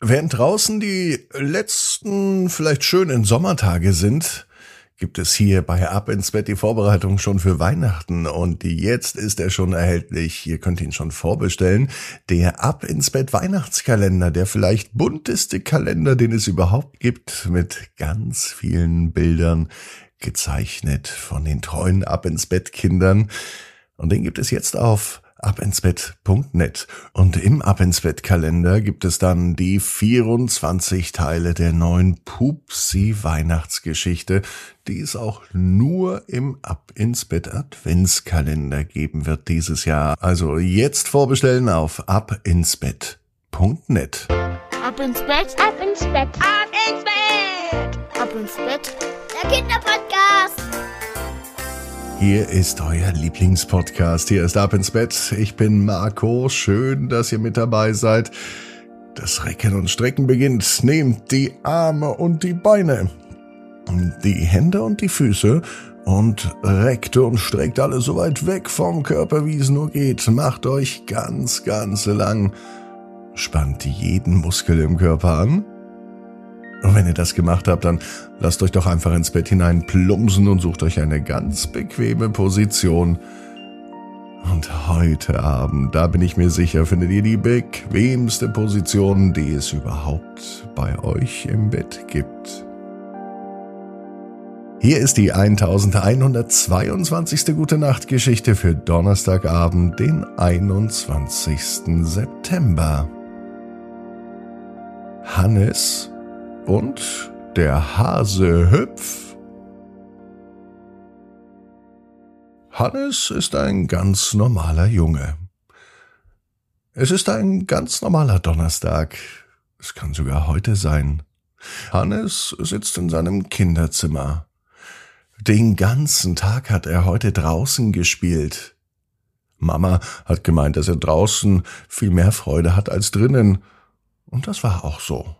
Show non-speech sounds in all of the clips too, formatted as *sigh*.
Während draußen die letzten, vielleicht schönen Sommertage sind, gibt es hier bei Ab ins Bett die Vorbereitung schon für Weihnachten und jetzt ist er schon erhältlich. Ihr könnt ihn schon vorbestellen. Der Ab ins Bett Weihnachtskalender, der vielleicht bunteste Kalender, den es überhaupt gibt, mit ganz vielen Bildern gezeichnet von den treuen Ab ins Bett Kindern. Und den gibt es jetzt auf abinsbett.net. Und im Abinsbett-Kalender gibt es dann die 24 Teile der neuen Pupsi Weihnachtsgeschichte, die es auch nur im Ab ins Bett Adventskalender geben wird dieses Jahr. Also jetzt vorbestellen auf abinsbett.net. Ab ins Bett, ab ins Bett, ab ins Bett, ab ins Bett. Der Kinderpodcast. Hier ist euer Lieblingspodcast. Hier ist Ab ins Bett. Ich bin Marco. Schön, dass ihr mit dabei seid. Das Recken und Strecken beginnt. Nehmt die Arme und die Beine, die Hände und die Füße und reckt und streckt alle so weit weg vom Körper, wie es nur geht. Macht euch ganz, ganz lang. Spannt jeden Muskel im Körper an und wenn ihr das gemacht habt, dann lasst euch doch einfach ins Bett hinein plumpsen und sucht euch eine ganz bequeme Position. Und heute Abend, da bin ich mir sicher, findet ihr die bequemste Position, die es überhaupt bei euch im Bett gibt. Hier ist die 1122. Gute Nacht Geschichte für Donnerstagabend, den 21. September. Hannes und der Hase Hüpf. Hannes ist ein ganz normaler Junge. Es ist ein ganz normaler Donnerstag. Es kann sogar heute sein. Hannes sitzt in seinem Kinderzimmer. Den ganzen Tag hat er heute draußen gespielt. Mama hat gemeint, dass er draußen viel mehr Freude hat als drinnen. Und das war auch so.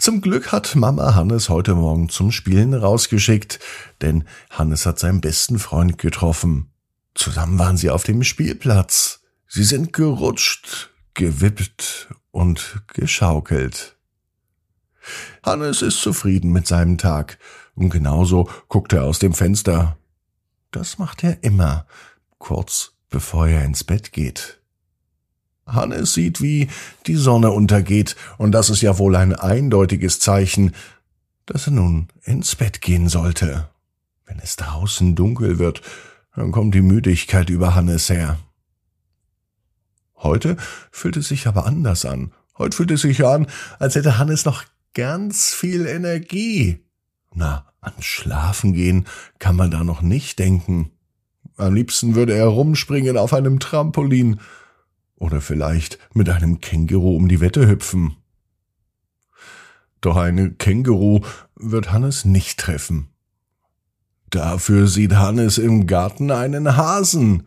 Zum Glück hat Mama Hannes heute Morgen zum Spielen rausgeschickt, denn Hannes hat seinen besten Freund getroffen. Zusammen waren sie auf dem Spielplatz. Sie sind gerutscht, gewippt und geschaukelt. Hannes ist zufrieden mit seinem Tag und genauso guckt er aus dem Fenster. Das macht er immer, kurz bevor er ins Bett geht. Hannes sieht, wie die Sonne untergeht, und das ist ja wohl ein eindeutiges Zeichen, dass er nun ins Bett gehen sollte. Wenn es draußen dunkel wird, dann kommt die Müdigkeit über Hannes her. Heute fühlt es sich aber anders an. Heute fühlt es sich an, als hätte Hannes noch ganz viel Energie. Na, an Schlafen gehen kann man da noch nicht denken. Am liebsten würde er rumspringen auf einem Trampolin oder vielleicht mit einem Känguru um die Wette hüpfen. Doch eine Känguru wird Hannes nicht treffen. Dafür sieht Hannes im Garten einen Hasen.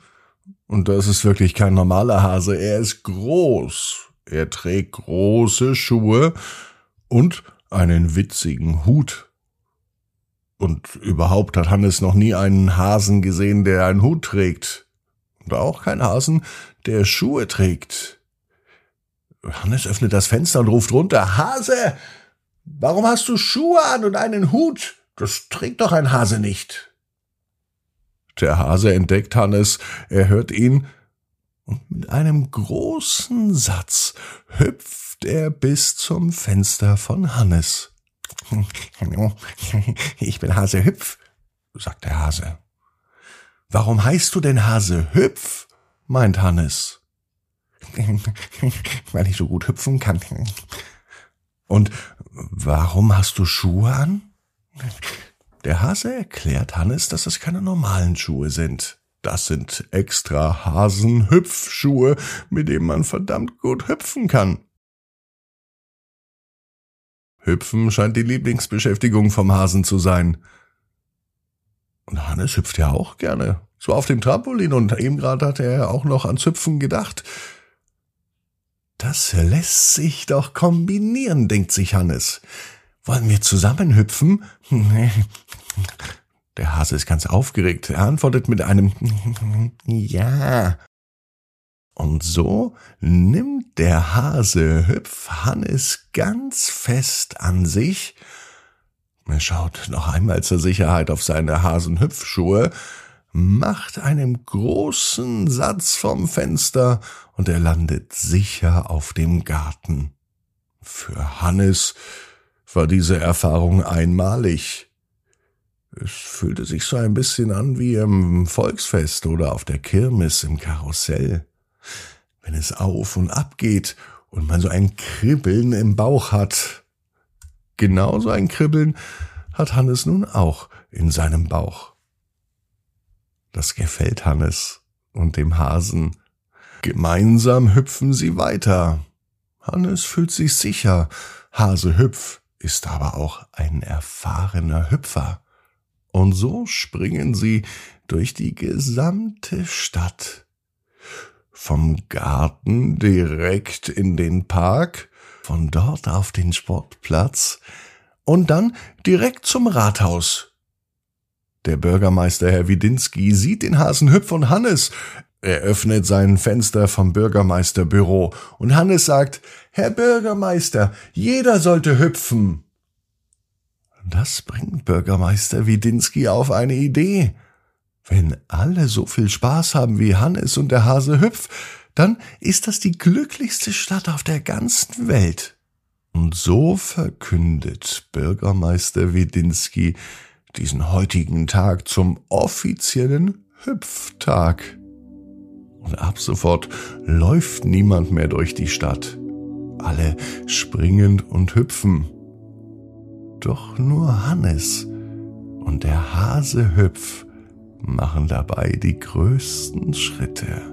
Und das ist wirklich kein normaler Hase, er ist groß. Er trägt große Schuhe und einen witzigen Hut. Und überhaupt hat Hannes noch nie einen Hasen gesehen, der einen Hut trägt. Und auch kein Hasen, der Schuhe trägt. Hannes öffnet das Fenster und ruft runter, Hase, warum hast du Schuhe an und einen Hut? Das trägt doch ein Hase nicht. Der Hase entdeckt Hannes, er hört ihn, und mit einem großen Satz hüpft er bis zum Fenster von Hannes. *laughs* Ich bin Hase Hüpf, sagt der Hase. Warum heißt du denn Hase Hüpf? meint Hannes. *laughs* Weil ich so gut hüpfen kann. Und warum hast du Schuhe an? Der Hase erklärt Hannes, dass es keine normalen Schuhe sind. Das sind extra Hasenhüpfschuhe, mit denen man verdammt gut hüpfen kann. Hüpfen scheint die Lieblingsbeschäftigung vom Hasen zu sein. Und Hannes hüpft ja auch gerne. So auf dem Trampolin und eben gerade hat er auch noch ans Hüpfen gedacht. Das lässt sich doch kombinieren, denkt sich Hannes. Wollen wir zusammen hüpfen? *laughs* Der Hase ist ganz aufgeregt. Er antwortet mit einem *laughs* Ja. Und so nimmt der Hase Hüpf Hannes ganz fest an sich. Er schaut noch einmal zur Sicherheit auf seine Hasenhüpfschuhe, macht einen großen Satz vom Fenster und er landet sicher auf dem Garten. Für Hannes war diese Erfahrung einmalig. Es fühlte sich so ein bisschen an wie im Volksfest oder auf der Kirmes im Karussell. Wenn es auf und ab geht und man so ein Kribbeln im Bauch hat. Genauso ein Kribbeln hat Hannes nun auch in seinem Bauch. Das gefällt Hannes und dem Hasen. Gemeinsam hüpfen sie weiter. Hannes fühlt sich sicher. Hase Hüpf ist aber auch ein erfahrener Hüpfer. Und so springen sie durch die gesamte Stadt. Vom Garten direkt in den Park, von dort auf den Sportplatz und dann direkt zum Rathaus. Der Bürgermeister Herr Widinski sieht den Hasen Hüpf und Hannes. Er öffnet sein Fenster vom Bürgermeisterbüro und Hannes sagt, Herr Bürgermeister, jeder sollte hüpfen. Das bringt Bürgermeister Widinski auf eine Idee. Wenn alle so viel Spaß haben wie Hannes und der Hase Hüpf, dann ist das die glücklichste Stadt auf der ganzen Welt. Und so verkündet Bürgermeister Widinski diesen heutigen Tag zum offiziellen Hüpftag. Und ab sofort läuft niemand mehr durch die Stadt. Alle springen und hüpfen doch nur Hannes und der Hase Hüpf machen dabei die größten Schritte.